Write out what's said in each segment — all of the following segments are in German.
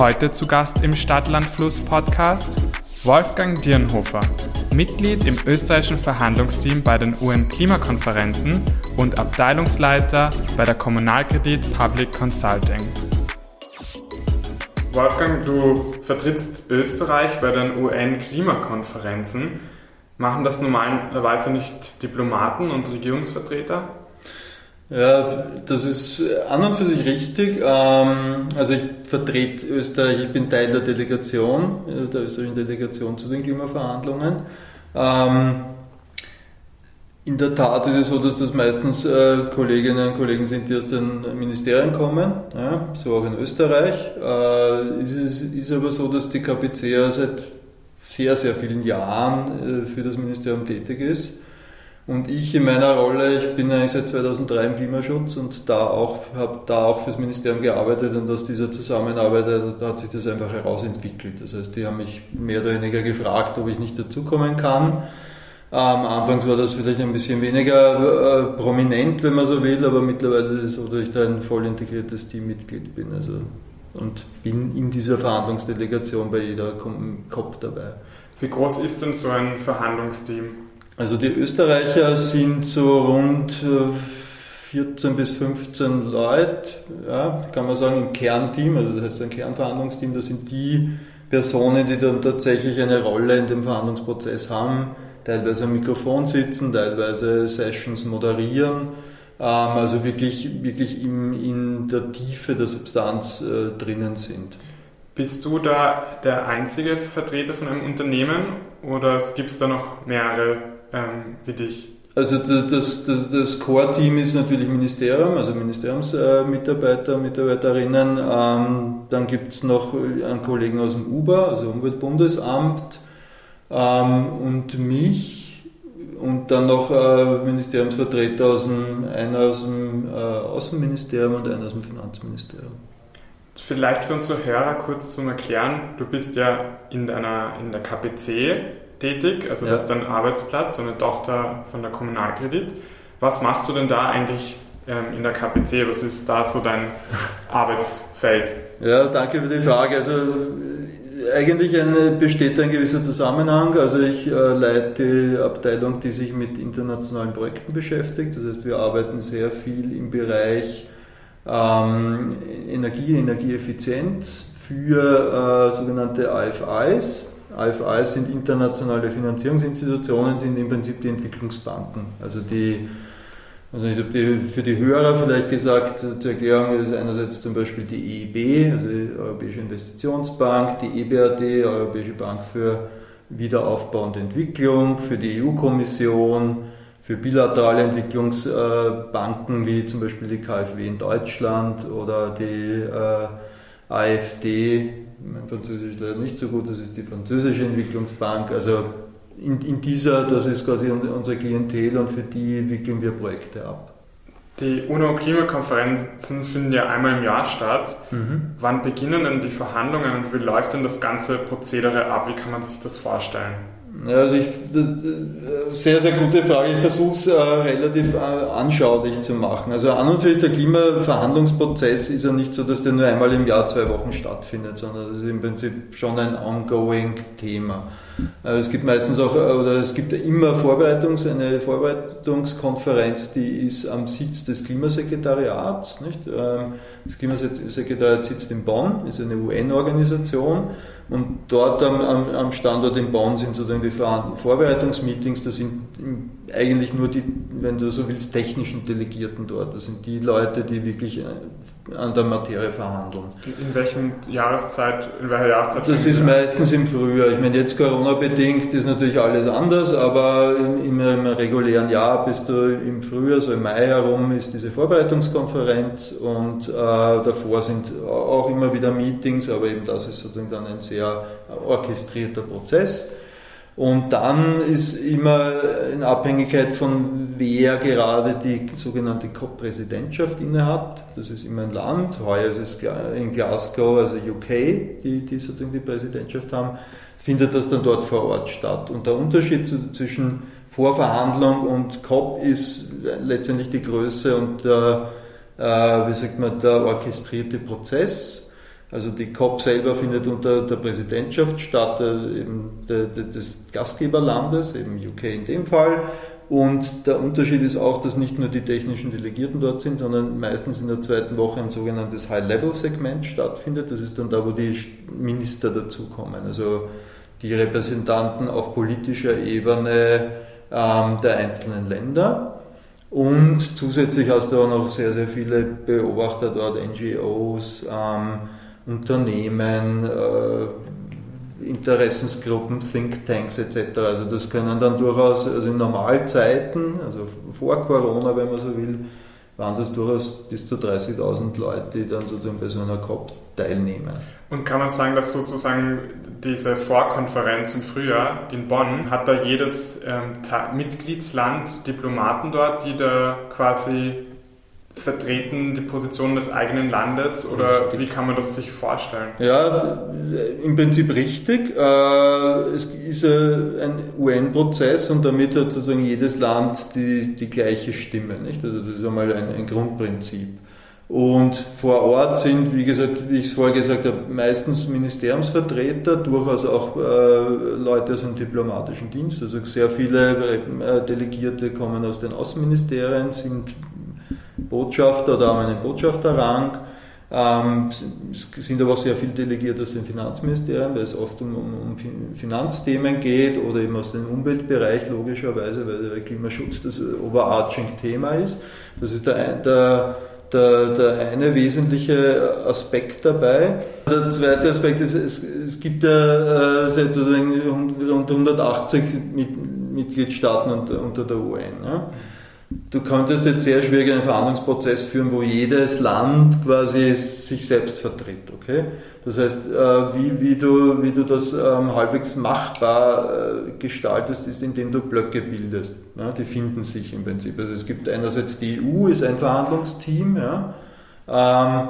Heute zu Gast im Stadtlandfluss Podcast Wolfgang Dirnhofer, Mitglied im österreichischen Verhandlungsteam bei den UN-Klimakonferenzen und Abteilungsleiter bei der Kommunalkredit Public Consulting. Wolfgang, du vertrittst Österreich bei den UN-Klimakonferenzen. Machen das normalerweise nicht Diplomaten und Regierungsvertreter? Ja, das ist an und für sich richtig. Ähm, also ich vertrete Österreich, ich bin Teil der Delegation, äh, der österreichischen Delegation zu den Klimaverhandlungen. Ähm, in der Tat ist es so, dass das meistens äh, Kolleginnen und Kollegen sind, die aus den Ministerien kommen, so auch in Österreich. Äh, es ist aber so, dass die KPC ja seit sehr, sehr vielen Jahren für das Ministerium tätig ist. Und ich in meiner Rolle, ich bin eigentlich seit 2003 im Klimaschutz und da auch, habe da auch fürs Ministerium gearbeitet und aus dieser Zusammenarbeit da hat sich das einfach herausentwickelt. Das heißt, die haben mich mehr oder weniger gefragt, ob ich nicht dazukommen kann. Ähm, anfangs war das vielleicht ein bisschen weniger äh, prominent, wenn man so will, aber mittlerweile ist es so, dass ich da ein voll integriertes Teammitglied bin. Also, und bin in dieser Verhandlungsdelegation bei jeder COP dabei. Wie groß ist denn so ein Verhandlungsteam? Also die Österreicher sind so rund 14 äh, bis 15 Leute, ja, kann man sagen, im Kernteam, also das heißt ein Kernverhandlungsteam, das sind die Personen, die dann tatsächlich eine Rolle in dem Verhandlungsprozess haben, teilweise am Mikrofon sitzen, teilweise Sessions moderieren, ähm, also wirklich, wirklich im, in der Tiefe der Substanz äh, drinnen sind. Bist du da der einzige Vertreter von einem Unternehmen oder gibt es da noch mehrere ähm, wie dich? Also das, das, das Core-Team ist natürlich Ministerium, also Ministeriumsmitarbeiter, Mitarbeiterinnen. Ähm, dann gibt es noch einen Kollegen aus dem UBA, also Umweltbundesamt, ähm, und mich und dann noch äh, Ministeriumsvertreter aus dem, einer aus dem äh, Außenministerium und einer aus dem Finanzministerium. Vielleicht für unsere Hörer kurz zum Erklären, du bist ja in, deiner, in der KPC tätig, also ja. das ist dein Arbeitsplatz, eine Tochter von der Kommunalkredit. Was machst du denn da eigentlich ähm, in der KPC? Was ist da so dein Arbeitsfeld? Ja, danke für die Frage. Also eigentlich ein, besteht ein gewisser Zusammenhang. Also ich äh, leite die Abteilung, die sich mit internationalen Projekten beschäftigt. Das heißt, wir arbeiten sehr viel im Bereich ähm, Energie, Energieeffizienz für äh, sogenannte AFIs, AFAs sind internationale Finanzierungsinstitutionen, sind im Prinzip die Entwicklungsbanken. Also die, also für die Hörer vielleicht gesagt, zur Erklärung ist einerseits zum Beispiel die EIB, also die Europäische Investitionsbank, die EBRD, Europäische Bank für Wiederaufbau und Entwicklung, für die EU-Kommission, für bilaterale Entwicklungsbanken wie zum Beispiel die KfW in Deutschland oder die äh, AfD mein Französisch ist leider nicht so gut, das ist die französische Entwicklungsbank. Also in, in dieser, das ist quasi unsere Klientel und für die wickeln wir Projekte ab. Die UNO-Klimakonferenzen finden ja einmal im Jahr statt. Mhm. Wann beginnen denn die Verhandlungen und wie läuft denn das ganze Prozedere ab? Wie kann man sich das vorstellen? Also ich, das, sehr, sehr gute Frage. Ich versuche es äh, relativ äh, anschaulich zu machen. Also an und für sich der Klimaverhandlungsprozess ist ja nicht so, dass der nur einmal im Jahr zwei Wochen stattfindet, sondern das ist im Prinzip schon ein ongoing Thema. Äh, es gibt meistens auch, äh, oder es gibt immer Vorbereitungs, eine Vorbereitungskonferenz, die ist am Sitz des Klimasekretariats. Nicht? Ähm, das Klimasekretariat sitzt in Bonn, ist eine UN-Organisation und dort am, am, Standort in Bonn sind sozusagen die Vorbereitungsmeetings, das sind eigentlich nur die, wenn du so willst, technischen Delegierten dort. Das sind die Leute, die wirklich äh, an der Materie verhandeln. In welchem Jahreszeit, in welcher Jahreszeit? Das ist meistens im Frühjahr. Ich meine, jetzt Corona-bedingt ist natürlich alles anders, aber im, im regulären Jahr bist du im Frühjahr, so im Mai herum, ist diese Vorbereitungskonferenz und äh, davor sind auch immer wieder Meetings, aber eben das ist sozusagen dann ein sehr orchestrierter Prozess. Und dann ist immer in Abhängigkeit von wer gerade die sogenannte COP-Präsidentschaft innehat. Das ist immer ein Land. Heuer ist es in Glasgow, also UK, die, die sozusagen die Präsidentschaft haben, findet das dann dort vor Ort statt. Und der Unterschied zwischen Vorverhandlung und COP ist letztendlich die Größe und der, äh, wie sagt man, der orchestrierte Prozess. Also die COP selber findet unter der Präsidentschaft statt, äh, eben des Gastgeberlandes, eben UK in dem Fall. Und der Unterschied ist auch, dass nicht nur die technischen Delegierten dort sind, sondern meistens in der zweiten Woche ein sogenanntes High-Level-Segment stattfindet. Das ist dann da, wo die Minister dazukommen, also die Repräsentanten auf politischer Ebene ähm, der einzelnen Länder. Und zusätzlich hast du auch noch sehr, sehr viele Beobachter dort, NGOs, ähm, Unternehmen, äh, Interessensgruppen, Thinktanks etc. Also das können dann durchaus, also in Normalzeiten, also vor Corona, wenn man so will, waren das durchaus bis zu 30.000 Leute, die dann sozusagen bei so einer COP teilnehmen. Und kann man sagen, dass sozusagen diese Vorkonferenz im Frühjahr in Bonn, hat da jedes ähm, Mitgliedsland Diplomaten dort, die da quasi vertreten die Position des eigenen Landes oder richtig. wie kann man das sich vorstellen? Ja, im Prinzip richtig. Äh, es ist ein UN-Prozess und damit hat sozusagen jedes Land die, die gleiche Stimme. Nicht? Also das ist einmal ein, ein Grundprinzip. Und vor Ort sind, wie gesagt, wie ich es vorher gesagt habe, meistens Ministeriumsvertreter, durchaus auch äh, Leute aus dem diplomatischen Dienst. Also sehr viele äh, Delegierte kommen aus den Außenministerien, sind Botschafter oder haben einen Botschafterrang. Ähm, es sind aber auch sehr viele Delegierte aus den Finanzministerien, weil es oft um, um, Finanzthemen geht oder eben aus dem Umweltbereich, logischerweise, weil der Klimaschutz das overarching Thema ist. Das ist der, der, der, der eine wesentliche Aspekt dabei. Der zweite Aspekt ist, es, es gibt ja äh, sozusagen rund 180 Mitgliedstaaten unter, unter der UN. Ja. Du könntest jetzt sehr schwierig einen Verhandlungsprozess führen, wo jedes Land quasi sich selbst vertritt. Okay? Das heißt, äh, wie, wie, du, wie du das ähm, halbwegs machbar äh, gestaltest, ist, indem du Blöcke bildest. Ja? Die finden sich im Prinzip. Also es gibt einerseits die EU, ist ein Verhandlungsteam, ja? Ähm,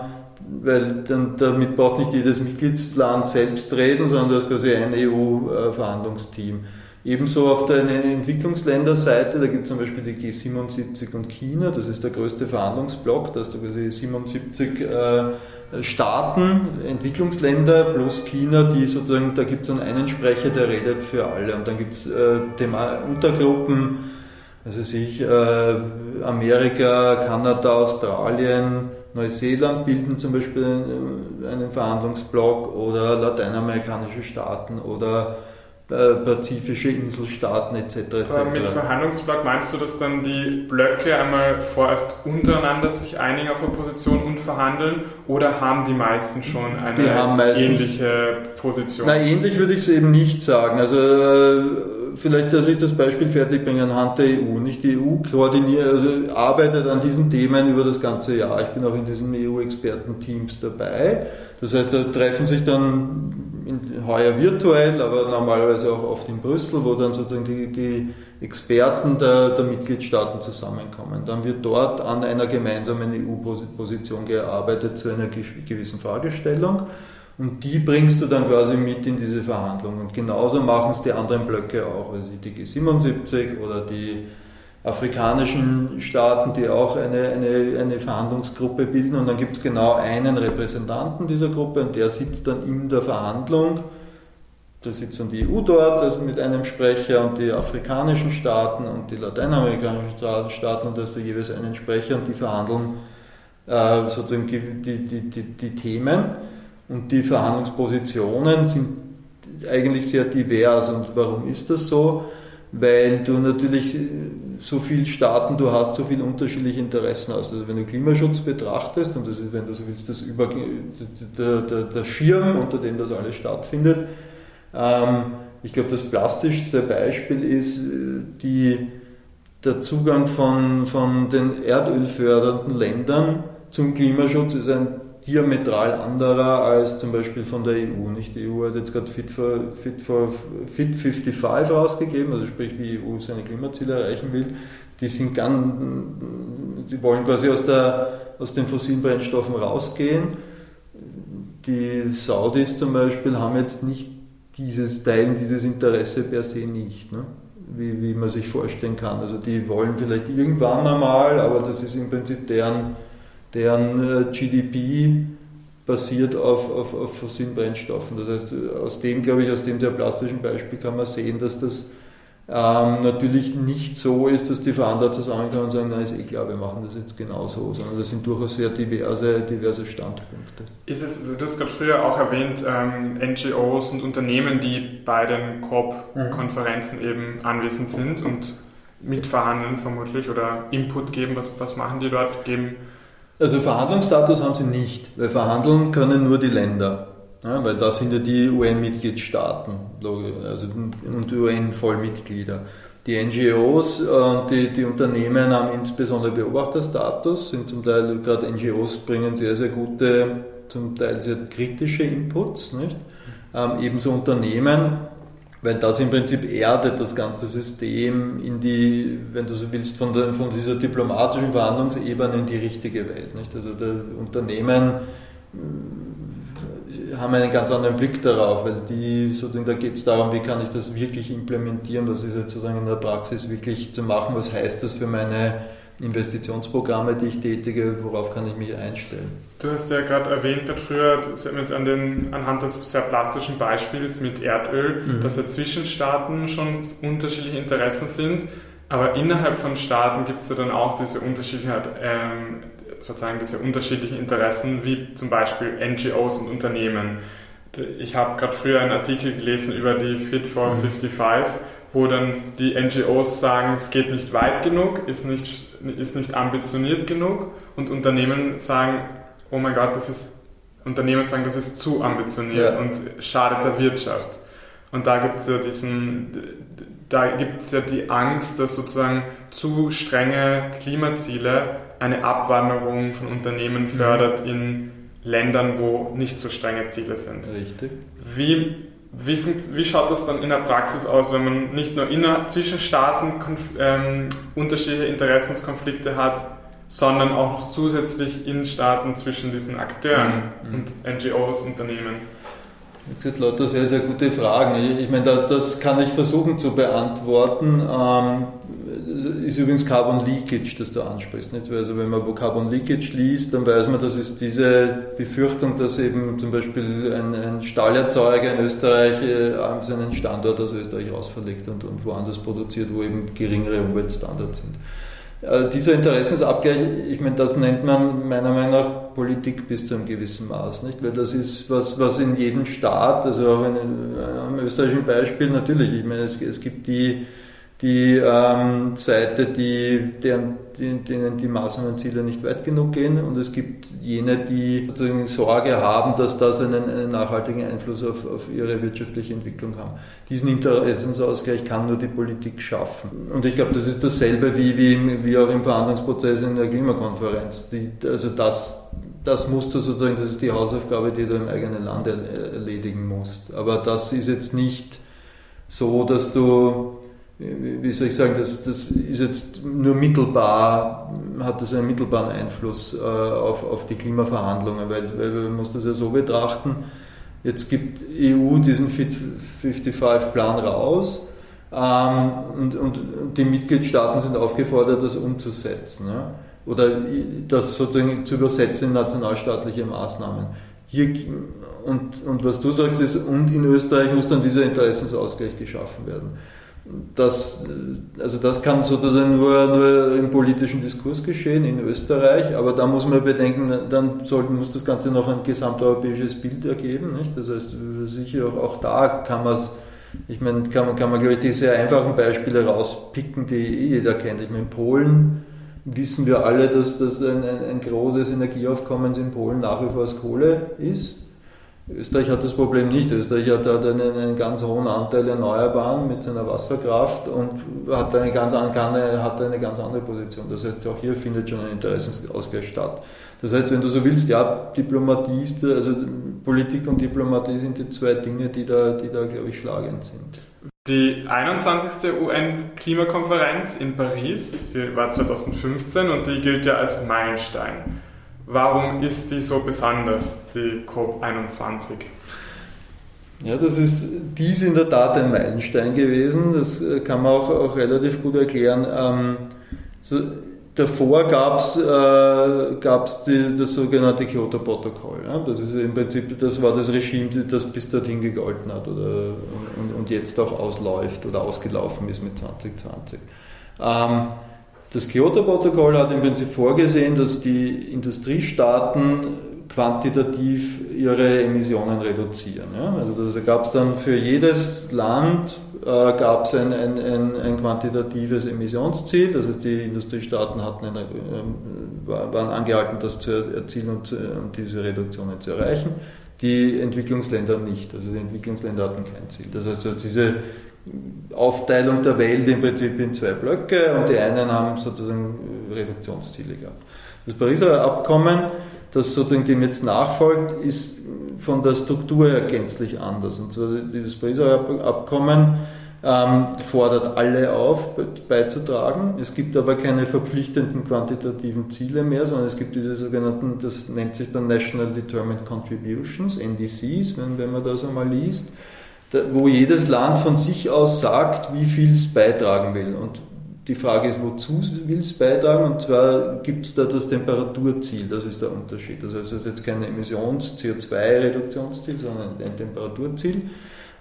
weil dann, damit braucht nicht jedes Mitgliedsland selbst reden, sondern du hast quasi ein EU-Verhandlungsteam. Äh, Ebenso auf der Entwicklungsländerseite, da gibt es zum Beispiel die G77 und China, das ist der größte Verhandlungsblock, da hast du quasi 77 äh, Staaten, Entwicklungsländer plus China, die sozusagen, da gibt es dann einen Sprecher, der redet für alle. Und dann gibt es äh, Untergruppen, also sich äh, Amerika, Kanada, Australien, Neuseeland bilden zum Beispiel einen Verhandlungsblock oder lateinamerikanische Staaten oder äh, pazifische Inselstaaten etc. etc. Aber mit Verhandlungsblock meinst du, dass dann die Blöcke einmal vorerst untereinander sich einigen auf eine Position und verhandeln oder haben die meisten schon eine meistens, ähnliche Position? Na, ähnlich würde ich es eben nicht sagen. Also äh, vielleicht, dass ich das Beispiel fertig bringe anhand der EU. Nicht die EU koordiniert, also arbeitet an diesen Themen über das ganze Jahr. Ich bin auch in diesen EU-Experten-Teams dabei. Das heißt, da treffen sich dann in, heuer virtuell, aber normalerweise auch oft in Brüssel, wo dann sozusagen die, die Experten der, der, Mitgliedstaaten zusammenkommen. Dann wird dort an einer gemeinsamen EU-Position gearbeitet zu einer gewissen Fragestellung und die bringst du dann quasi mit in diese Verhandlungen. Und genauso machen es die anderen Blöcke auch, also die G77 oder die afrikanischen Staaten, die auch eine, eine, eine Verhandlungsgruppe bilden. Und dann gibt es genau einen Repräsentanten dieser Gruppe und der sitzt dann in der Verhandlung. Da sitzt dann die EU dort also mit einem Sprecher und die afrikanischen Staaten und die lateinamerikanischen Staaten und da hast du jeweils einen Sprecher und die verhandeln äh, sozusagen die, die, die, die Themen. Und die Verhandlungspositionen sind eigentlich sehr divers. Und warum ist das so? Weil du natürlich so viele Staaten du hast, so viele unterschiedliche Interessen hast. Also wenn du Klimaschutz betrachtest, und das ist, wenn du so willst, das über, der, der, der Schirm, unter dem das alles stattfindet, ähm, ich glaube, das plastischste Beispiel ist äh, die, der Zugang von, von den erdölfördernden Ländern zum Klimaschutz ist ein diametral anderer als zum Beispiel von der EU. Nicht? Die EU hat jetzt gerade Fit, for, Fit, for, Fit 55 rausgegeben, also sprich, wie die EU seine Klimaziele erreichen will. Die sind ganz, die wollen quasi aus, der, aus den fossilen Brennstoffen rausgehen. Die Saudis zum Beispiel haben jetzt nicht dieses Teilen, dieses Interesse per se nicht. Ne? Wie, wie man sich vorstellen kann. Also die wollen vielleicht irgendwann einmal, aber das ist im Prinzip deren deren äh, GDP basiert auf, auf, auf fossilen Brennstoffen. Das heißt, aus dem, glaube ich, aus dem sehr plastischen Beispiel kann man sehen, dass das ähm, natürlich nicht so ist, dass die Verhandler zusammenkommen und sagen, na ist eh klar, wir machen das jetzt genauso, sondern das sind durchaus sehr diverse, diverse Standpunkte. Ist es, du hast gerade früher auch erwähnt, ähm, NGOs und Unternehmen, die bei den COP-Konferenzen mhm. eben anwesend sind und mitverhandeln vermutlich oder Input geben, was, was machen die dort, geben also Verhandlungsstatus haben sie nicht, weil verhandeln können nur die Länder. Ja, weil da sind ja die UN-Mitgliedstaaten also, und UN-Vollmitglieder. Die NGOs und die, die, Unternehmen haben insbesondere Beobachterstatus, sind zum Teil, gerade NGOs bringen sehr, sehr gute, zum Teil sehr kritische Inputs. Nicht? Ähm, ebenso Unternehmen weil das im Prinzip erdet das ganze System in die, wenn du so willst, von, der, von dieser diplomatischen Verhandlungsebene in die richtige Welt. Nicht? Also der Unternehmen äh, haben einen ganz anderen Blick darauf, weil die sozusagen, da geht es darum, wie kann ich das wirklich implementieren, was ist jetzt sozusagen in der Praxis wirklich zu machen, was heißt das für meine Investitionsprogramme, die ich tätige, worauf kann ich mich einstellen? Du hast ja gerade erwähnt, gerade früher mit an den, anhand des sehr plastischen Beispiels mit Erdöl, mhm. dass ja zwischen Staaten schon unterschiedliche Interessen sind, aber innerhalb von Staaten gibt es ja dann auch diese unterschiedlichen, ähm, Verzeihung, diese unterschiedlichen Interessen, wie zum Beispiel NGOs und Unternehmen. Ich habe gerade früher einen Artikel gelesen über die Fit for mhm. 55 wo dann die NGOs sagen, es geht nicht weit genug, ist nicht, ist nicht ambitioniert genug und Unternehmen sagen, oh mein Gott, das ist, Unternehmen sagen, das ist zu ambitioniert ja. und schadet der Wirtschaft. Und da gibt es ja diesen, da gibt es ja die Angst, dass sozusagen zu strenge Klimaziele eine Abwanderung von Unternehmen mhm. fördert in Ländern, wo nicht so strenge Ziele sind. Richtig. Wie wie, wie, schaut das dann in der Praxis aus, wenn man nicht nur inner, zwischen Staaten ähm, unterschiedliche Interessenskonflikte hat, sondern auch noch zusätzlich in Staaten zwischen diesen Akteuren mhm. und NGOs, Unternehmen? Wie gesagt, lauter sehr, sehr gute Fragen. Ich, meine, das kann ich versuchen zu beantworten. Ähm, ist übrigens Carbon Leakage, das du ansprichst. Nicht? Also wenn man Carbon Leakage liest, dann weiß man, dass es diese Befürchtung, dass eben zum Beispiel ein, ein Stahlerzeuger in Österreich äh, seinen Standort aus Österreich rausverlegt und, und woanders produziert, wo eben geringere Umweltstandards sind. Äh, dieser Interessensabgleich, ich meine, das nennt man meiner Meinung nach Politik bis zu einem gewissen Maß, nicht? Weil das ist was, was in jedem Staat, also auch in, einem österreichischen Beispiel natürlich, ich meine, es, es gibt die, die ähm, Seite, die, deren, die, denen die Maßnahmenziele nicht weit genug gehen und es gibt jene, die Sorge haben, dass das einen, einen nachhaltigen Einfluss auf, auf ihre wirtschaftliche Entwicklung haben. Diesen Interessensausgleich kann nur die Politik schaffen. Und ich glaube, das ist dasselbe wie, wie, wie auch im Verhandlungsprozess in der Klimakonferenz. Die, also das, das musst du sozusagen, das ist die Hausaufgabe, die du im eigenen Land erledigen musst. Aber das ist jetzt nicht so, dass du wie soll ich sagen, das, das ist jetzt nur mittelbar, hat das einen mittelbaren Einfluss äh, auf, auf die Klimaverhandlungen, weil, weil man muss das ja so betrachten, jetzt gibt EU diesen Fit 55 Plan raus ähm, und, und, die Mitgliedstaaten sind aufgefordert, das umzusetzen ja? oder das sozusagen zu übersetzen in nationalstaatliche Maßnahmen. Hier, und, und was du sagst ist, und in Österreich muss dann dieser Interessensausgleich geschaffen werden das, also das kann sozusagen nur, nur im politischen Diskurs geschehen in Österreich, aber da muss man bedenken, dann sollten, muss das Ganze noch ein gesamteuropäisches Bild ergeben. Nicht? Das heißt, sicher auch, auch da kann man es, ich meine, kann man, kann man glaube ich die sehr einfachen Beispiele rauspicken, die eh jeder kennt. Ich meine, in Polen wissen wir alle, dass das ein, ein, ein großes Energieaufkommen in Polen nach wie vor aus Kohle ist. Österreich hat das Problem nicht. Österreich hat, hat einen, einen, ganz hohen Anteil Erneuerbaren mit seiner Wasserkraft und hat eine, ganz, hat eine ganz andere Position. Das heißt, auch hier findet schon ein Interessensausgleich statt. Das heißt, wenn du so willst, ja, Diplomatie ist, also Politik und Diplomatie sind die zwei Dinge, die da, die da glaube ich, schlagend sind. Die 21. UN-Klimakonferenz in Paris, war 2015 und die gilt ja als Meilenstein. Warum ist die so besonders, die COP21? Ja, das ist dies in der Tat ein Meilenstein gewesen. Das äh, kann man auch, auch relativ gut erklären. Ähm, so, davor gab es äh, das sogenannte Kyoto-Protokoll. Ja? Das ist im Prinzip, das war das Regime, das bis dorthin gegolten hat oder, und, und jetzt auch ausläuft oder ausgelaufen ist mit 2020. Ähm, das Kyoto-Protokoll hat im Prinzip vorgesehen, dass die Industriestaaten quantitativ ihre Emissionen reduzieren. Ja? Also da gab es dann für jedes Land äh, gab ein, ein, ein, ein, quantitatives Emissionsziel, das heißt die Industriestaaten hatten eine, äh, waren angehalten, das zu erzielen und, zu, und diese Reduktionen zu erreichen, die Entwicklungsländer nicht. Also die Entwicklungsländer hatten kein Ziel. Das heißt, diese Aufteilung der Welt im Prinzip in zwei Blöcke und die einen haben sozusagen Reduktionsziele gehabt. Das Pariser Abkommen das sozusagen dem jetzt nachfolgt, ist von der Struktur her gänzlich anders. Und zwar dieses Pariser Abkommen ähm, fordert alle auf, beizutragen. Es gibt aber keine verpflichtenden quantitativen Ziele mehr, sondern es gibt diese sogenannten, das nennt sich dann National Determined Contributions, NDCs, wenn, wenn man das einmal liest, wo jedes Land von sich aus sagt, wie viel es beitragen will. Und die Frage ist, wozu will es beitragen? Und zwar gibt es da das Temperaturziel, das ist der Unterschied. Heißt, es ist jetzt kein Emissions-CO2-Reduktionsziel, sondern ein Temperaturziel.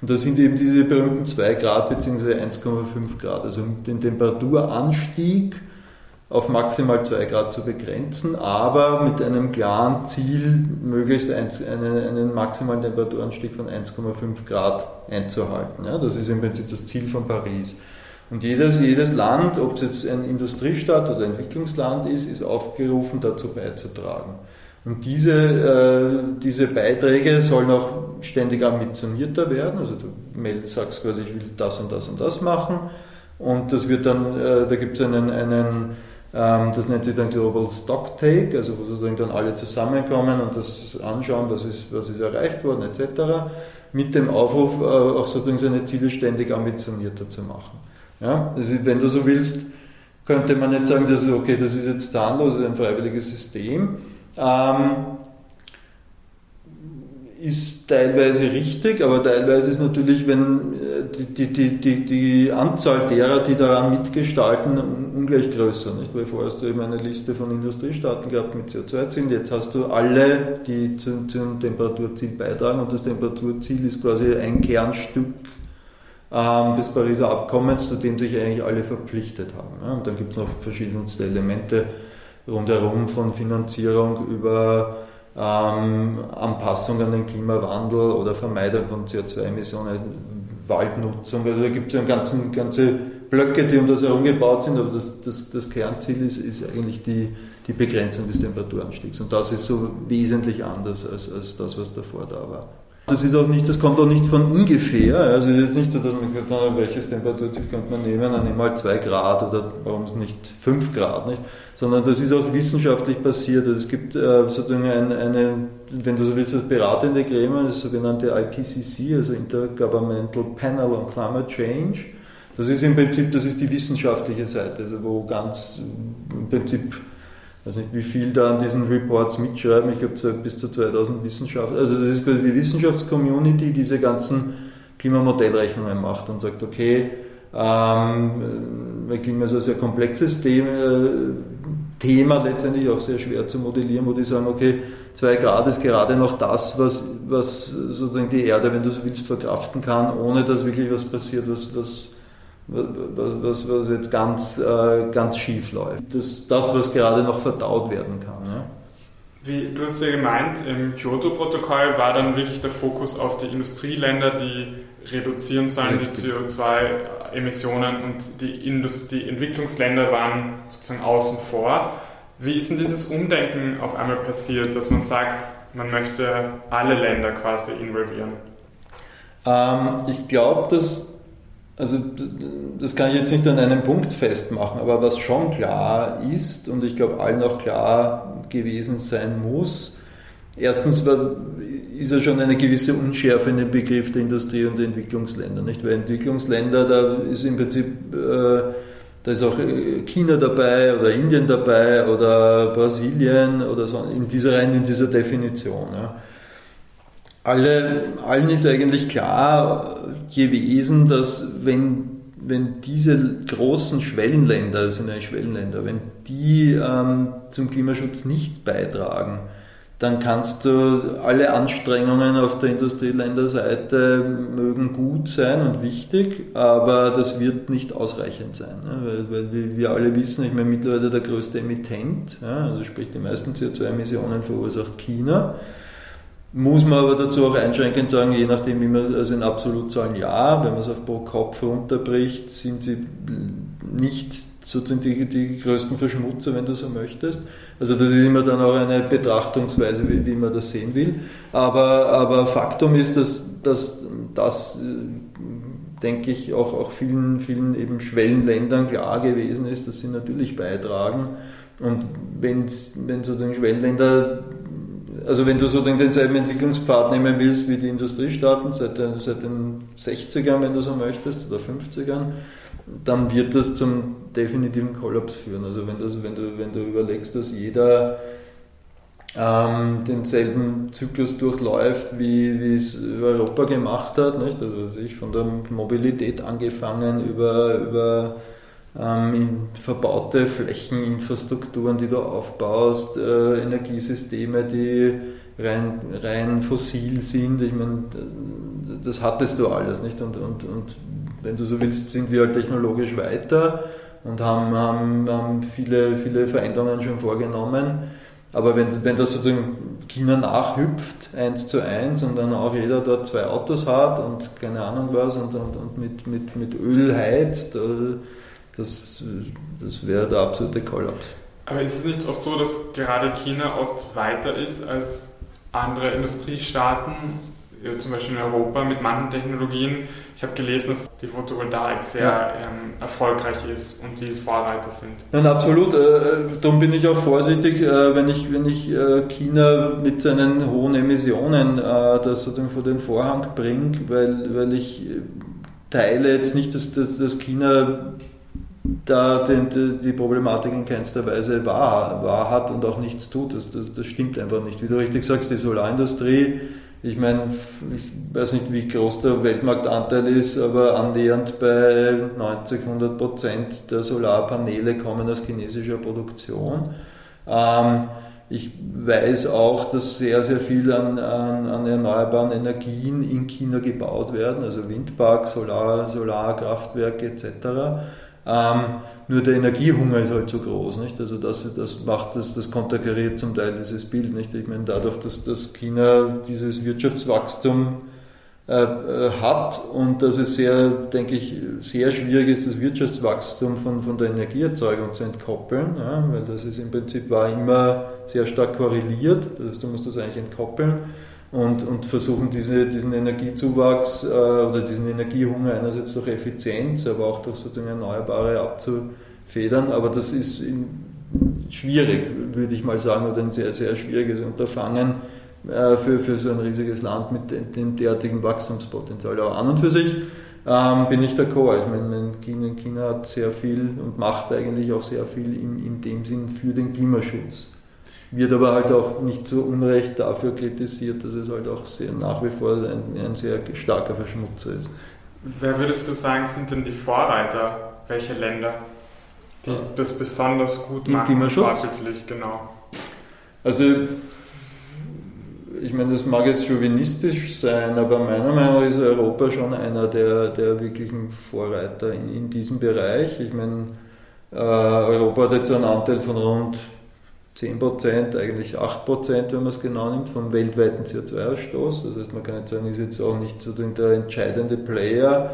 Und da sind eben diese berühmten 2 Grad bzw. 1,5 Grad, also den Temperaturanstieg auf maximal 2 Grad zu begrenzen, aber mit einem klaren Ziel, möglichst einen, einen maximalen Temperaturanstieg von 1,5 Grad einzuhalten. Ja, das ist im Prinzip das Ziel von Paris. Und jedes, jedes Land, ob es jetzt ein Industriestaat oder Entwicklungsland ist, ist aufgerufen, dazu beizutragen. Und diese, äh, diese Beiträge sollen auch ständig ambitionierter werden. Also du sagst quasi, ich will das und das und das machen. Und das wird dann, äh, da gibt es einen, einen das nennt sich dann Global Stock Take, also wo sozusagen dann alle zusammenkommen und das anschauen, was ist, was ist erreicht worden, etc. Mit dem Aufruf, äh, auch sozusagen seine Ziele ständig ambitionierter zu machen. Ja? Also wenn du so willst, könnte man nicht sagen, dass, okay, das ist jetzt zahnlos, ein freiwilliges System. Ähm, ist teilweise richtig, aber teilweise ist natürlich, wenn äh, die, die, die, die Anzahl derer, die daran mitgestalten, ungleich größer. Nicht? Weil vorher hast du eben eine Liste von Industriestaaten gehabt mit CO2-Zielen, jetzt hast du alle, die zum, zum Temperaturziel beitragen und das Temperaturziel ist quasi ein Kernstück ähm, des Pariser Abkommens, zu dem sich eigentlich alle verpflichtet haben. Und dann gibt es noch verschiedenste Elemente rundherum von Finanzierung über ähm, Anpassung an den Klimawandel oder Vermeidung von CO2-Emissionen, Waldnutzung. Also da gibt es ganzen, ganze Blöcke, die um das herum gebaut sind, aber das, das, das Kernziel ist, ist eigentlich die, die Begrenzung des Temperaturanstiegs. Und das ist so wesentlich anders als, als das, was davor da war. Das ist auch nicht, das kommt auch nicht von ungefähr. Also es ist jetzt nicht so, dass man sagt, welches Temperaturziel könnte man nehmen, dann nehmen wir halt 2 Grad oder warum es nicht 5 Grad, nicht? Sondern das ist auch wissenschaftlich passiert. Also es gibt äh, sozusagen ein, eine, wenn du so willst, das beratende Gremium, das sogenannte IPCC, also Intergovernmental Panel on Climate Change. Das ist im Prinzip, das ist die wissenschaftliche Seite, also wo ganz im Prinzip weiß nicht, wie viel da an diesen Reports mitschreiben. Ich glaube, bis zu 2000 Wissenschaftler. Also, das ist quasi die Wissenschaftscommunity, die diese ganzen Klimamodellrechnungen macht und sagt, okay, ähm, weil Klima ist ein sehr komplexes Thema, Thema, letztendlich auch sehr schwer zu modellieren, wo die sagen, okay, 2 Grad ist gerade noch das, was, was sozusagen die Erde, wenn du so willst, verkraften kann, ohne dass wirklich was passiert, was was, was, was jetzt ganz, äh, ganz schief läuft. Das, das, was gerade noch verdaut werden kann. Ja. Wie, du hast ja gemeint, im Kyoto-Protokoll war dann wirklich der Fokus auf die Industrieländer, die reduzieren sollen Richtig. die CO2-Emissionen und die, Indust die Entwicklungsländer waren sozusagen außen vor. Wie ist denn dieses Umdenken auf einmal passiert, dass man sagt, man möchte alle Länder quasi involvieren? Ähm, ich glaube, dass also das kann ich jetzt nicht an einem Punkt festmachen, aber was schon klar ist und ich glaube allen auch klar gewesen sein muss, erstens ist ja schon eine gewisse Unschärfe in dem Begriff der Industrie- und der Entwicklungsländer. Nicht? Weil Entwicklungsländer, da ist im Prinzip, äh, da ist auch China dabei oder Indien dabei oder Brasilien oder so, in dieser rein in dieser Definition. Ja alle, allen ist eigentlich klar gewesen, dass wenn wenn diese großen Schwellenländer, das sind eigentlich Schwellenländer, wenn die ähm, zum Klimaschutz nicht beitragen, dann kannst du alle Anstrengungen auf der Industrieländerseite mögen gut sein und wichtig, aber das wird nicht ausreichend sein. Ne? Weil, weil wir alle wissen, ich meine mittlerweile der größte Emittent, ja, also sprich die meisten CO2-Emissionen verursacht China. Muss man aber dazu auch einschränkend sagen, je nachdem, wie man, also in Absolutzahlen ja, wenn man es auf pro Kopf runterbricht, sind sie nicht sozusagen die, die größten Verschmutzer, wenn du so möchtest. Also das ist immer dann auch eine Betrachtungsweise, wie, wie man das sehen will. Aber, aber Faktum ist, dass, dass das, denke ich, auch, auch vielen, vielen eben Schwellenländern klar gewesen ist, dass sie natürlich beitragen. Und wenn, wenn sozusagen Schwellenländer also wenn du so denselben Entwicklungspfad nehmen willst wie die Industriestaaten seit den, seit den 60ern, wenn du so möchtest, oder 50ern, dann wird das zum definitiven Kollaps führen. Also wenn, das, wenn, du, wenn du überlegst, dass jeder ähm, denselben Zyklus durchläuft, wie, es Europa gemacht hat, nicht? Also ich von der Mobilität angefangen über, über ähm, verbaute Flächeninfrastrukturen, die du aufbaust, äh, Energiesysteme, die rein, rein fossil sind. Ich meine, das hattest du alles, nicht? Und, und, und wenn du so willst, sind wir halt technologisch weiter und haben, haben, haben viele, viele Veränderungen schon vorgenommen. Aber wenn, wenn das sozusagen China nachhüpft, eins zu eins, und dann auch jeder dort zwei Autos hat und keine Ahnung was und, und, und mit, mit, mit Öl heizt, das, das wäre der absolute Kollaps. Aber ist es nicht oft so, dass gerade China oft weiter ist als andere Industriestaaten, zum Beispiel in Europa mit manchen Technologien? Ich habe gelesen, dass die Photovoltaik sehr ja. ähm, erfolgreich ist und die Vorreiter sind. Nein, absolut. Äh, darum bin ich auch vorsichtig, äh, wenn ich, wenn ich äh, China mit seinen hohen Emissionen äh, das sozusagen vor den Vorhang bringe, weil, weil ich teile jetzt nicht, dass, dass, dass China da die, die, Problematik in keinster Weise wahr, wahr hat und auch nichts tut. Das, das, das stimmt einfach nicht. Wie du richtig sagst, die Solarindustrie ich meine, ich weiß nicht, wie groß der Weltmarktanteil ist, aber annähernd bei 90, 100 Prozent der Solarpaneele kommen aus chinesischer Produktion. Ähm, ich weiß auch, dass sehr, sehr viel an, an, an, erneuerbaren Energien in China gebaut werden, also Windparks, Solar, Solarkraftwerke etc. Ähm, nur der Energiehunger ist halt so groß, nicht? Also das, das macht das, das konterkariert zum Teil dieses Bild, nicht? Ich meine, dadurch, dass, dass China dieses Wirtschaftswachstum äh, äh, hat und dass es sehr, denke ich, sehr schwierig ist, das Wirtschaftswachstum von, von der Energieerzeugung zu entkoppeln, ja? weil das ist im Prinzip war immer sehr stark korreliert, das heißt, du musst das eigentlich entkoppeln und, und versuchen diese, diesen Energiezuwachs äh, oder diesen Energiehunger einerseits durch Effizienz, aber auch durch sozusagen Erneuerbare abzufedern. Aber das ist in, schwierig, würde ich mal sagen, oder ein sehr, sehr schwieriges Unterfangen äh, für, für so ein riesiges Land mit dem derartigen Wachstumspotenzial. Aber an und für sich ähm, bin ich d'accord. Ich meine, China, China hat sehr viel und macht eigentlich auch sehr viel in, in dem Sinn für den Klimaschutz wird aber halt auch nicht zu Unrecht dafür kritisiert, dass es halt auch sehr, nach wie vor ein, ein sehr starker Verschmutzer ist. Wer würdest du sagen, sind denn die Vorreiter? Welche Länder, die das besonders gut Im machen? Klimaschutz? genau. Also, ich meine, das mag jetzt chauvinistisch sein, aber meiner Meinung nach ist Europa schon einer der, der wirklichen Vorreiter in, in diesem Bereich. Ich meine, äh, Europa hat jetzt einen Anteil von rund 10%, eigentlich 8%, wenn man es genau nimmt, vom weltweiten CO2-Ausstoß. Das heißt, man kann jetzt sagen, ist jetzt auch nicht so der entscheidende Player,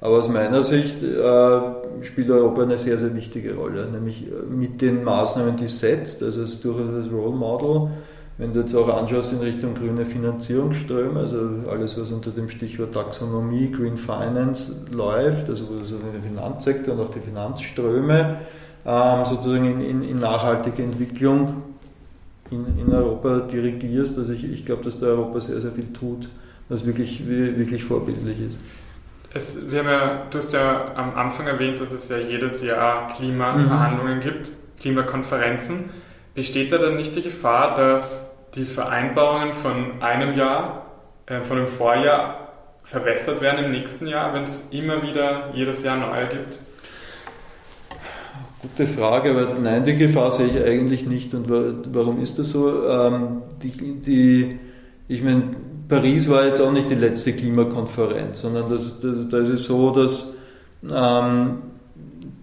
aber aus meiner Sicht äh, spielt Europa eine sehr, sehr wichtige Rolle, nämlich äh, mit den Maßnahmen, die es setzt, also es ist durchaus das Role Model. Wenn du jetzt auch anschaust in Richtung grüne Finanzierungsströme, also alles, was unter dem Stichwort Taxonomie, Green Finance läuft, also also den Finanzsektor und auch die Finanzströme, ähm, sozusagen in, in, in, nachhaltige Entwicklung in, in Europa dirigierst. Also ich, ich glaube, dass da Europa sehr, sehr viel tut, was wirklich, wirklich vorbildlich ist. Es, wir haben ja, du hast ja am Anfang erwähnt, dass es ja jedes Jahr Klimaverhandlungen mhm. gibt, Klimakonferenzen. Besteht da dann nicht die Gefahr, dass die Vereinbarungen von einem Jahr, äh, von dem Vorjahr verwässert werden im nächsten Jahr, wenn es immer wieder jedes Jahr neue gibt? Gute Frage, aber nein, die Gefahr sehe ich eigentlich nicht. Und warum ist das so? Ähm, die, die, ich meine, Paris war jetzt auch nicht die letzte Klimakonferenz, sondern das, da, da ist es so, dass ähm,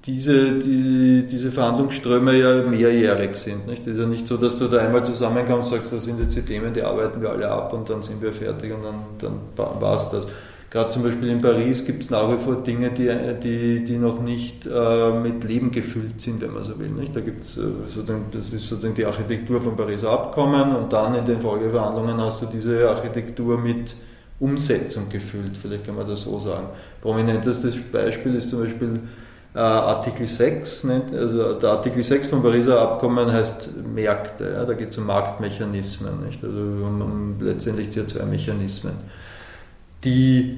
diese, die, diese Verhandlungsströme ja mehrjährig sind. Nicht? Es ist ja nicht so, dass du da einmal zusammenkommst und sagst, das sind jetzt die Themen, die arbeiten wir alle ab und dann sind wir fertig und dann, dann war es das. Gerade zum Beispiel in Paris gibt es nach wie vor Dinge, die, die, die noch nicht äh, mit Leben gefüllt sind, wenn man so will. Nicht? Da gibt's, äh, sozusagen, das ist sozusagen die Architektur vom Pariser Abkommen und dann in den Folgeverhandlungen hast du diese Architektur mit Umsetzung gefüllt, vielleicht kann man das so sagen. Prominentestes Beispiel ist zum Beispiel äh, Artikel 6, also der Artikel 6 vom Pariser Abkommen heißt Märkte, ja, da geht es um Marktmechanismen, nicht? also um, um letztendlich CO2-Mechanismen. Die,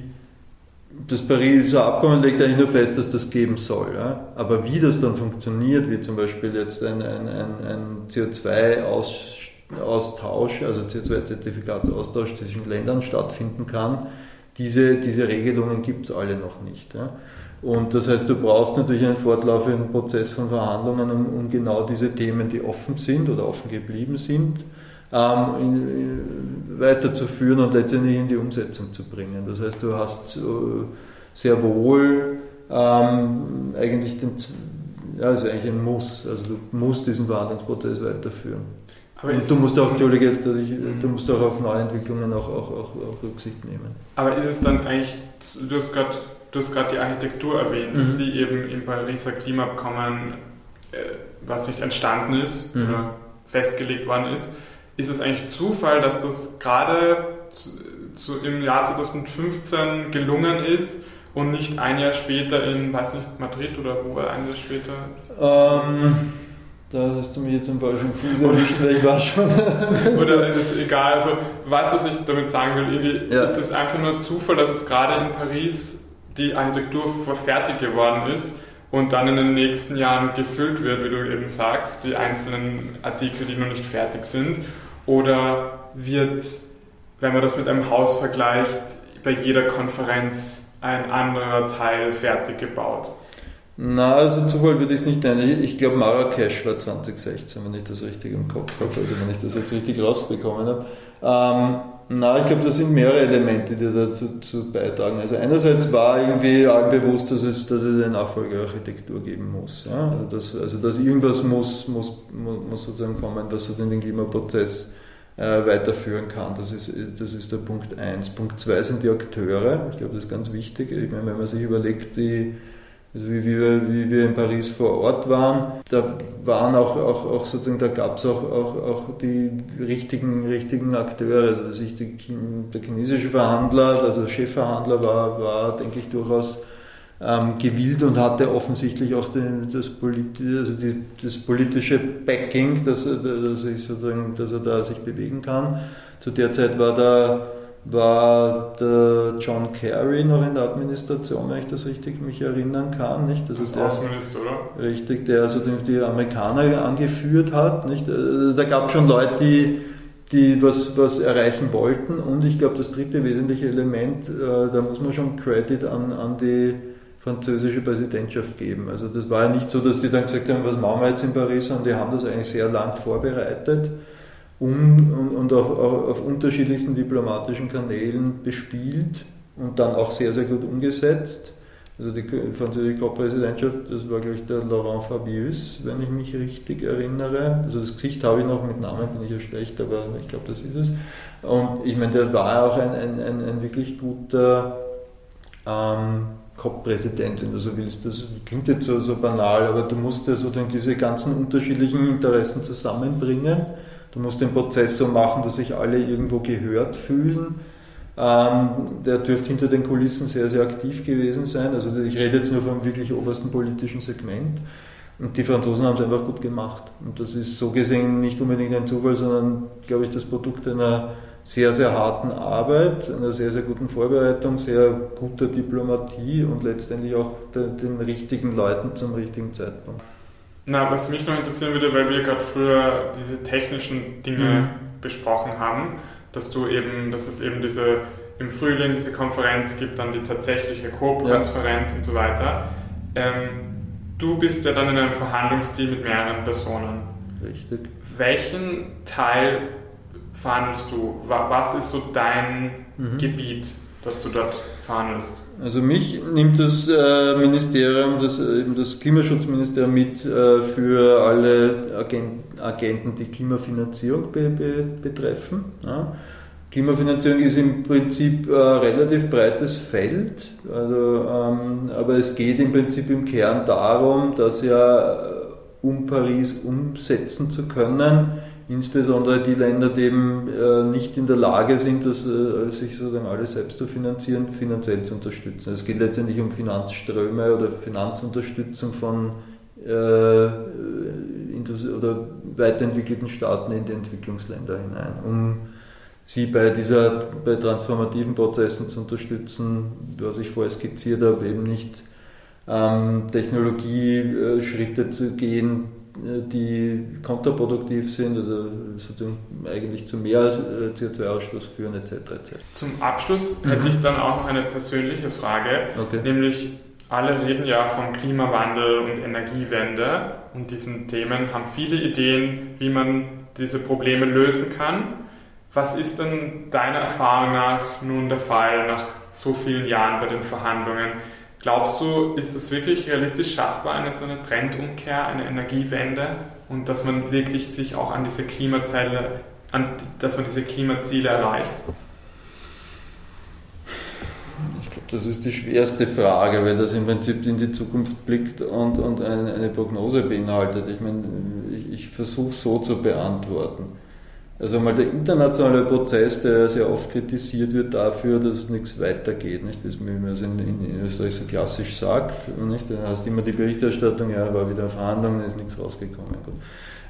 das Pariser Abkommen legt eigentlich nur fest, dass das geben soll, ja? aber wie das dann funktioniert, wie zum Beispiel jetzt ein, ein, ein, ein CO2-Austausch, also CO2-Zertifikatsaustausch zwischen Ländern stattfinden kann, diese, diese Regelungen gibt es alle noch nicht. Ja? Und das heißt, du brauchst natürlich einen fortlaufenden Prozess von Verhandlungen, um, um genau diese Themen, die offen sind oder offen geblieben sind, ähm, in, in, weiterzuführen und letztendlich in die Umsetzung zu bringen. Das heißt, du hast äh, sehr wohl ähm, eigentlich den, ja, also eigentlich ein Muss. Also du musst diesen Verhandlungsprozess weiterführen. Aber und du musst auch, Entschuldige, du musst auch auf Neuentwicklungen auch, auch, auch, auch Rücksicht nehmen. Aber ist es dann eigentlich, du hast gerade du hast gerade die Architektur erwähnt, mhm. dass die eben im Pariser Klimaabkommen, äh, was nicht entstanden ist mhm. oder festgelegt worden ist. Ist es eigentlich Zufall, dass das gerade zu, zu, im Jahr 2015 gelungen ist und nicht ein Jahr später in, weiß nicht, Madrid oder wo war ein Jahr später? Ähm, da hast du mich jetzt im falschen Fuß erwischt, weil ich war schon. oder ist es egal, also weißt du, was ich damit sagen will? Irgendwie ja. ist es einfach nur Zufall, dass es gerade in Paris die Architektur fertig geworden ist und dann in den nächsten Jahren gefüllt wird, wie du eben sagst, die einzelnen Artikel, die noch nicht fertig sind? Oder wird, wenn man das mit einem Haus vergleicht, bei jeder Konferenz ein anderer Teil fertig gebaut? Na, also Zufall würde ich es nicht nennen. Ich glaube, Marrakesch war 2016, wenn ich das richtig im Kopf habe, also wenn ich das jetzt richtig rausbekommen habe. Ähm, na, ich glaube, das sind mehrere Elemente, die dazu beitragen. Also einerseits war irgendwie allen bewusst, dass es, dass es eine Nachfolgearchitektur geben muss. Ja? Also, dass, also dass irgendwas muss, muss, muss sozusagen kommen, was so den Klimaprozess weiterführen kann. Das ist, das ist der Punkt eins. Punkt zwei sind die Akteure. Ich glaube, das ist ganz wichtig. Ich meine, wenn man sich überlegt, die also wie wir, wie wir in Paris vor Ort waren, da waren auch, auch, auch sozusagen, da gab es auch, auch, auch die richtigen, richtigen Akteure. Also die, der chinesische Verhandler, also der Chefverhandler war, war denke ich, durchaus ähm, gewillt und hatte offensichtlich auch den, das, politi also die, das politische Backing, dass, dass, dass er da sich bewegen kann. Zu der Zeit war da war der John Kerry noch in der Administration, wenn ich das richtig mich erinnern kann. Nicht? Also das der, Außenminister, oder? Richtig, der also die Amerikaner angeführt hat. Nicht? Also da gab es schon Leute, die, die was, was erreichen wollten. Und ich glaube, das dritte wesentliche Element, äh, da muss man schon Credit an, an die französische Präsidentschaft geben. Also das war ja nicht so, dass die dann gesagt haben, was machen wir jetzt in Paris, sondern die haben das eigentlich sehr lang vorbereitet um, und, und auf, auf, unterschiedlichsten diplomatischen Kanälen bespielt und dann auch sehr, sehr gut umgesetzt. Also die französische Co-Präsidentschaft, das war, glaube ich, der Laurent Fabius, wenn ich mich richtig erinnere. Also das Gesicht habe ich noch mit Namen, bin ich ja schlecht, aber ich glaube, das ist es. Und ich meine, der war auch ein, ein, ein, ein wirklich guter ähm, COP-Präsident, wenn du so willst. Das klingt jetzt so, so banal, aber du musst ja sozusagen diese ganzen unterschiedlichen Interessen zusammenbringen Du musst den Prozess so machen, dass sich alle irgendwo gehört fühlen. Ähm, der dürfte hinter den Kulissen sehr, sehr aktiv gewesen sein. Also ich rede jetzt nur vom wirklich obersten politischen Segment. Und die Franzosen haben es einfach gut gemacht. Und das ist so gesehen nicht unbedingt ein Zufall, sondern, glaube ich, das Produkt einer sehr, sehr harten Arbeit, einer sehr, sehr guten Vorbereitung, sehr guter Diplomatie und letztendlich auch den, den richtigen Leuten zum richtigen Zeitpunkt. Na, was mich noch interessieren würde, weil wir gerade früher diese technischen Dinge mhm. besprochen haben, dass du eben, dass es eben diese im Frühling diese Konferenz gibt, dann die tatsächliche Co-Konferenz ja. und so weiter. Ähm, du bist ja dann in einem Verhandlungsteam mit mehreren Personen. Richtig. Welchen Teil verhandelst du? Was ist so dein mhm. Gebiet, das du dort verhandelst? Also mich nimmt das äh, Ministerium, das, äh, das Klimaschutzministerium mit äh, für alle Agenten, die Klimafinanzierung be, be, betreffen. Klimafinanzierung ist im Prinzip ein relativ breites Feld, also, ähm, aber es geht im Prinzip im Kern darum, dass ja, um Paris umsetzen zu können, insbesondere die Länder, die eben äh, nicht in der Lage sind, das, äh, sich sozusagen alles selbst zu finanzieren, finanziell zu unterstützen. Es geht letztendlich um Finanzströme oder Finanzunterstützung von äh, oder weiterentwickelten Staaten in die Entwicklungsländer hinein, um sie bei dieser bei transformativen Prozessen zu unterstützen, was ich vorher skizziert habe, eben nicht ähm, Technologieschritte zu gehen, die kontraproduktiv sind, also sozusagen eigentlich zu mehr äh, CO2-Ausstoß führen etc. etc. Zum Abschluss mhm. hätte ich dann auch noch eine persönliche Frage, okay. nämlich alle reden ja vom Klimawandel und Energiewende und diesen Themen, haben viele Ideen, wie man diese Probleme lösen kann. Was ist denn deiner Erfahrung nach nun der Fall nach so vielen Jahren bei den Verhandlungen? Glaubst du, ist es wirklich realistisch schaffbar, eine so eine Trendumkehr, eine Energiewende und dass man wirklich sich auch an diese Klimaziele, an, dass man diese Klimaziele erreicht? Ich glaube, das ist die schwerste Frage, weil das im Prinzip in die Zukunft blickt und, und eine, eine Prognose beinhaltet. Ich meine, ich, ich versuche so zu beantworten. Also mal der internationale Prozess, der sehr oft kritisiert wird dafür, dass nichts weitergeht, nicht? wie man es in, in Österreich so klassisch sagt. Nicht? Da hast immer die Berichterstattung, ja, war wieder Verhandlungen, ist nichts rausgekommen. Gut.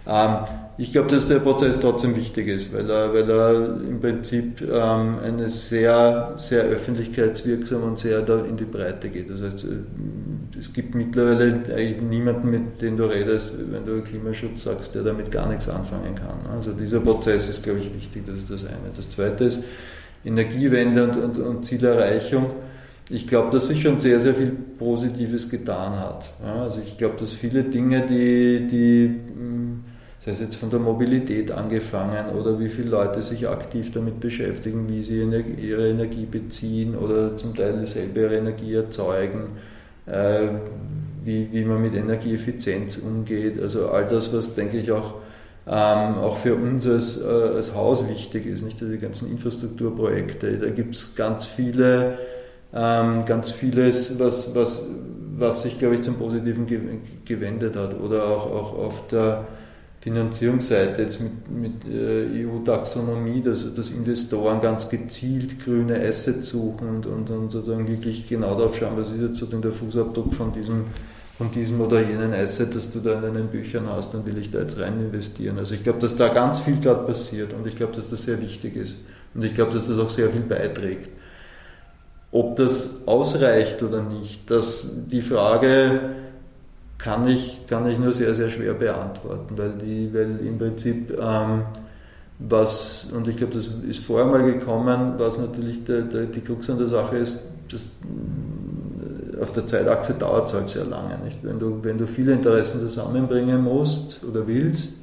Ähm, ich glaube, dass der Prozess trotzdem wichtig ist, weil er, weil er im Prinzip ähm, eine sehr, sehr öffentlichkeitswirksam und sehr in die Breite geht. Das heißt, äh, es gibt mittlerweile niemanden, mit dem du redest, wenn du Klimaschutz sagst, der damit gar nichts anfangen kann. Also dieser Prozess ist, glaube ich, wichtig, das ist das eine. Das zweite ist Energiewende und, und, und Zielerreichung ich glaube, dass sich schon sehr, sehr viel Positives getan hat. also ich glaube, dass viele Dinge, die, die hm, sei es jetzt von der Mobilität angefangen oder wie viele Leute sich aktiv damit beschäftigen, wie sie ihre Energie beziehen oder zum Teil selber ihre Energie erzeugen, äh, wie, wie man mit Energieeffizienz umgeht. Also all das, was denke ich auch, ähm, auch für uns als, äh, als Haus wichtig ist, nicht diese ganzen Infrastrukturprojekte. Da gibt es ganz viele, ähm, ganz vieles, was, was, was sich, glaube ich, zum Positiven gewendet hat. Oder auch, auch auf der Finanzierungsseite jetzt mit, mit äh, EU-Taxonomie, dass, dass Investoren ganz gezielt grüne Assets suchen und, und, und sozusagen wirklich genau darauf schauen, was ist jetzt sozusagen der Fußabdruck von diesem, von diesem oder jenen Asset, das du da in deinen Büchern hast, dann will ich da jetzt rein investieren. Also ich glaube, dass da ganz viel gerade passiert und ich glaube, dass das sehr wichtig ist und ich glaube, dass das auch sehr viel beiträgt. Ob das ausreicht oder nicht, dass die Frage kann ich, kann ich nur sehr, sehr schwer beantworten, weil, die, weil im Prinzip ähm, was, und ich glaube, das ist vorher mal gekommen, was natürlich der, der, die Krux an der Sache ist, dass äh, auf der Zeitachse dauert es halt sehr lange. Nicht? Wenn, du, wenn du viele Interessen zusammenbringen musst oder willst,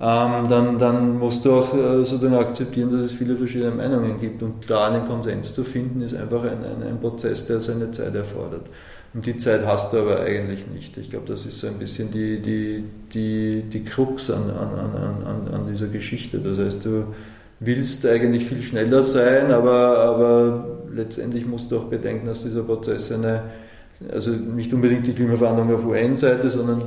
ähm, dann, dann musst du auch äh, sozusagen akzeptieren, dass es viele verschiedene Meinungen gibt. Und da einen Konsens zu finden, ist einfach ein, ein, ein Prozess, der seine Zeit erfordert. Und die Zeit hast du aber eigentlich nicht. Ich glaube, das ist so ein bisschen die, die, die, die Krux an, an, an, an dieser Geschichte. Das heißt, du willst eigentlich viel schneller sein, aber, aber letztendlich musst du auch bedenken, dass dieser Prozess eine, also nicht unbedingt die Klimaverhandlungen auf UN-Seite, sondern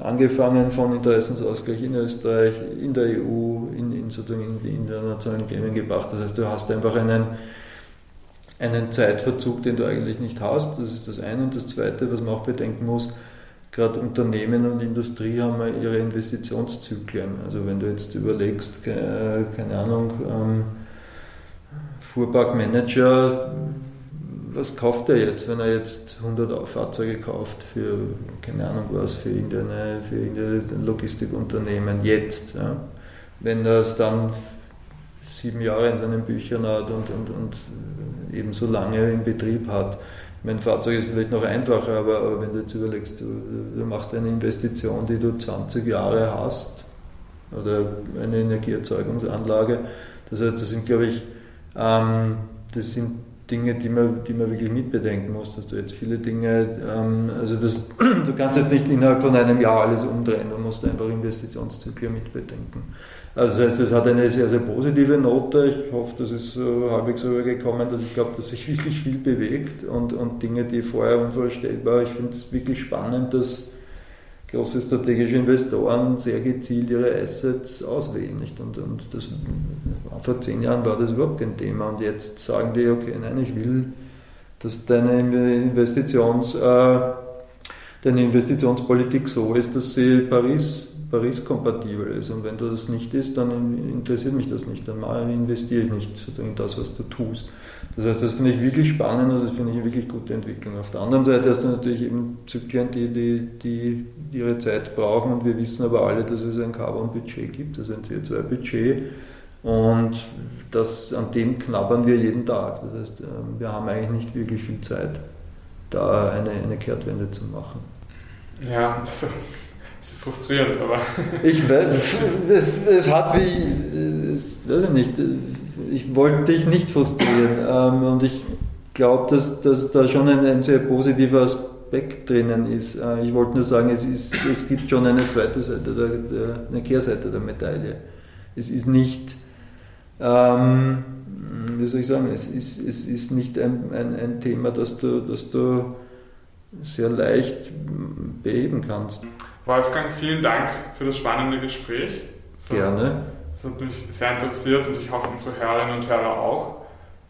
angefangen von Interessensausgleich in Österreich, in der EU, in, in sozusagen in die internationalen Gremien gebracht. Das heißt, du hast einfach einen, einen Zeitverzug, den du eigentlich nicht hast. Das ist das eine. Und das zweite, was man auch bedenken muss, gerade Unternehmen und Industrie haben ihre Investitionszyklen. Also wenn du jetzt überlegst, keine Ahnung, ähm, Fuhrparkmanager, was kauft er jetzt, wenn er jetzt 100 Fahrzeuge kauft für, keine Ahnung was, für irgendeine, für irgendein Logistikunternehmen jetzt. Ja? Wenn das dann sieben Jahre in seinen Büchern hat und, und, und ebenso lange im Betrieb hat. Mein Fahrzeug ist vielleicht noch einfacher, aber, aber wenn du jetzt überlegst, du, du, machst eine Investition, die du 20 Jahre hast, oder eine Energieerzeugungsanlage. Das heißt, das sind, glaube ich, ähm, das sind Dinge, die man, die man wirklich mitbedenken muss, dass du jetzt viele Dinge, ähm, also das, du kannst jetzt nicht innerhalb von einem Jahr alles umdrehen, du musst einfach Investitionszyklen mitbedenken. Also das heißt, es hat eine sehr, sehr positive Note. Ich hoffe, das ist so halbwegs rübergekommen, dass ich glaube, dass sich wirklich viel bewegt und, und Dinge, die vorher unvorstellbar. Ich finde es wirklich spannend, dass große strategische Investoren sehr gezielt ihre Assets auswählen. Nicht? Und, und das, vor zehn Jahren war das überhaupt kein Thema. Und jetzt sagen die, okay, nein, ich will, dass deine Investitions, äh, deine Investitionspolitik so ist, dass sie Paris Paris-kompatibel ist. Und wenn das nicht ist, dann interessiert mich das nicht. Dann investiere ich nicht in das, was du tust. Das heißt, das finde ich wirklich spannend und das finde ich eine wirklich gute Entwicklung. Auf der anderen Seite hast du natürlich eben Zyklen, die, die, die ihre Zeit brauchen und wir wissen aber alle, dass es ein Carbon-Budget gibt, also ein CO2-Budget. Und das, an dem knabbern wir jeden Tag. Das heißt, ähm, wir haben eigentlich nicht wirklich viel Zeit, da eine, eine Kehrtwende zu machen. Ja, also ist frustrierend, aber. ich weiß, es, es hat wie, es, weiß ich nicht, ich wollte dich nicht frustrieren ähm, und ich glaube, dass, dass da schon ein, ein, sehr positiver Aspekt drinnen ist. Äh, ich wollte nur sagen, es, ist, es gibt schon eine zweite Seite, der, der, eine Kehrseite der Medaille. Es ist nicht, ähm, wie soll ich sagen, es ist, es ist nicht ein, ein, ein Thema, das du, das du sehr leicht beheben kannst. Wolfgang, vielen Dank für das spannende Gespräch. So, Gerne. Es hat mich sehr interessiert und ich hoffe unsere Hörerinnen und Hörer auch.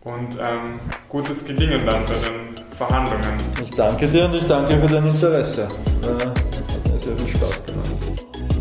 Und ähm, gutes Gelingen dann bei den Verhandlungen. Ich danke dir und ich danke für dein Interesse. Äh, hat mir viel Spaß gemacht.